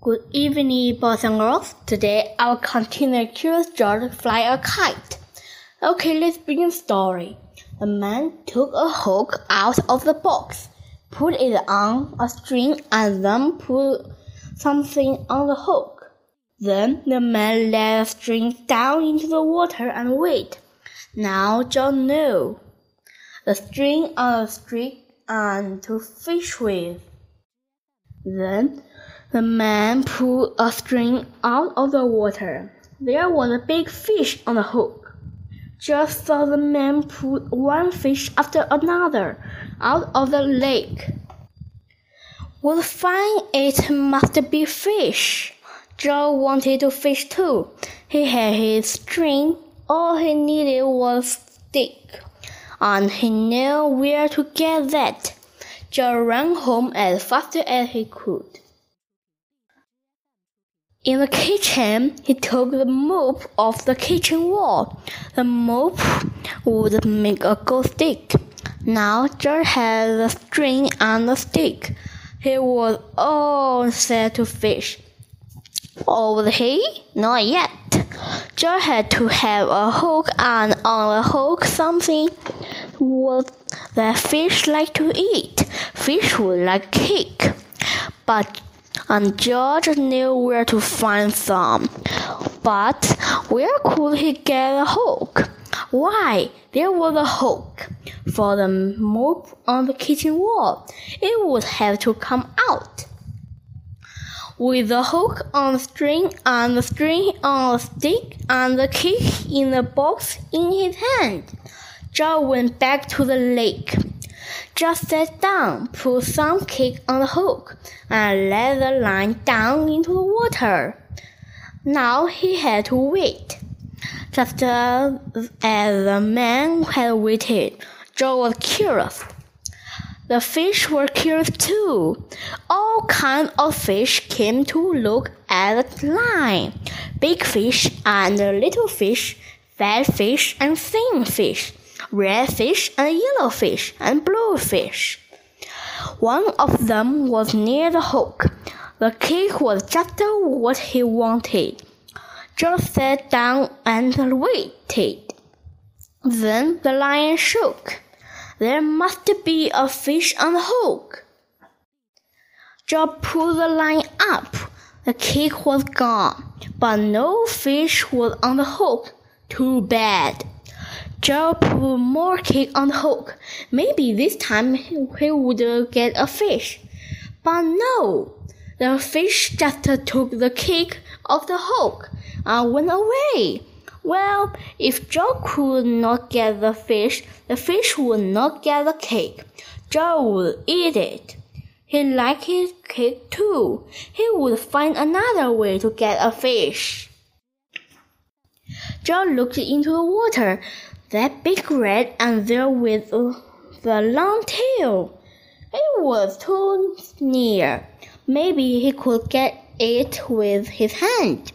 Good evening, boys and girls. Today I will continue Curious George fly a kite. Okay, let's begin story. The man took a hook out of the box, put it on a string, and then put something on the hook. Then the man let the string down into the water and wait. Now John knew the string on the string and to fish with. Then the man pulled a string out of the water. There was a big fish on the hook. Just so the man pulled one fish after another out of the lake. What fine it must be fish! Joe wanted to fish too. He had his string. All he needed was stick, and he knew where to get that. Joe ran home as fast as he could. In the kitchen, he took the mop off the kitchen wall. The mop would make a good stick. Now George had the string and the stick. He was all set to fish. Oh, was he? Not yet. George had to have a hook, and on the hook something what the fish like to eat. Fish would like cake. But and George knew where to find some. But where could he get a hook? Why, there was a hook for the mop on the kitchen wall. It would have to come out. With the hook on the string and the string on the stick and the key in the box in his hand, Joe went back to the lake. Just sat down, put some cake on the hook, and let the line down into the water. Now he had to wait. Just uh, as the man had waited, Joe was curious. The fish were curious too. All kinds of fish came to look at the line. Big fish and little fish, fat fish and thin fish red fish and yellow fish and blue fish. One of them was near the hook. The cake was just what he wanted. Joe sat down and waited. Then the lion shook. There must be a fish on the hook. Joe pulled the line up. The cake was gone, but no fish was on the hook. Too bad. Joe put more cake on the hook. Maybe this time he would get a fish. But no, the fish just took the cake off the hook and went away. Well, if Joe could not get the fish, the fish would not get the cake. Joe would eat it. He liked his cake too. He would find another way to get a fish. Joe looked into the water that big red and there with the long tail. It was too near. Maybe he could get it with his hand.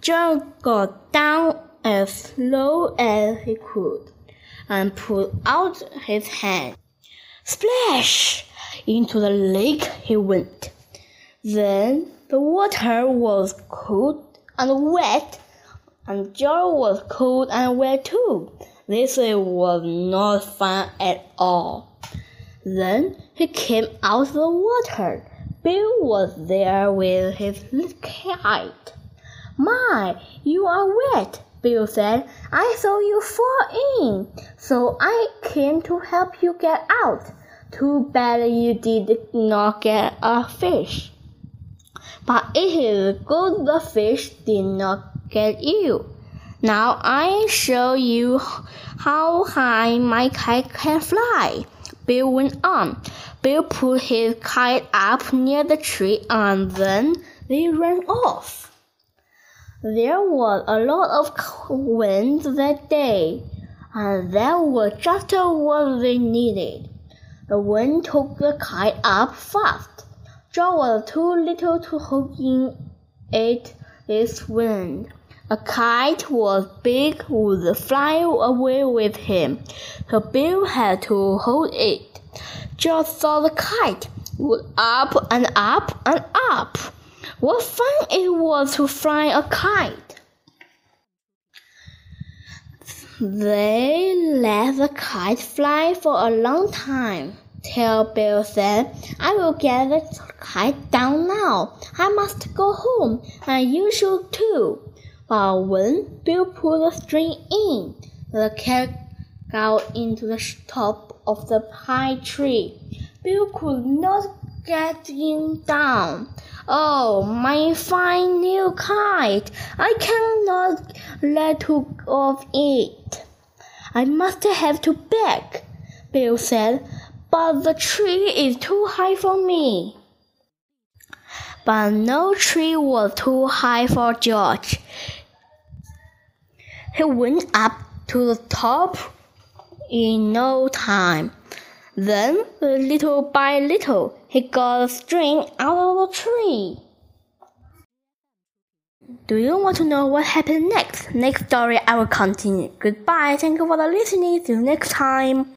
John got down as low as he could and put out his hand. Splash! Into the lake he went. Then the water was cold and wet, and Joe was cold and wet too. This was not fun at all. Then he came out of the water. Bill was there with his kite. My, you are wet, Bill said. I saw you fall in, so I came to help you get out. Too bad you did not get a fish. But it is good the fish did not get you. Now I show you how high my kite can fly. Bill went on. Bill put his kite up near the tree and then they ran off. There was a lot of wind that day, and that was just what they needed. The wind took the kite up fast. Joe was too little to hold in it this wind. A kite was big would fly away with him, so Bill had to hold it. Just saw the kite would up and up and up. What fun it was to fly a kite! They let the kite fly for a long time. Till Bill said, I will get the kite down now. I must go home, and you should too. But when Bill pulled the string in, the cat got into the top of the pine tree. Bill could not get in down. Oh, my fine new kite! I cannot let go of it. I must have to beg, Bill said but the tree is too high for me. But no tree was too high for George. He went up to the top in no time. Then, little by little, he got a string out of the tree. Do you want to know what happened next? Next story I will continue. Goodbye. Thank you for the listening. See you next time.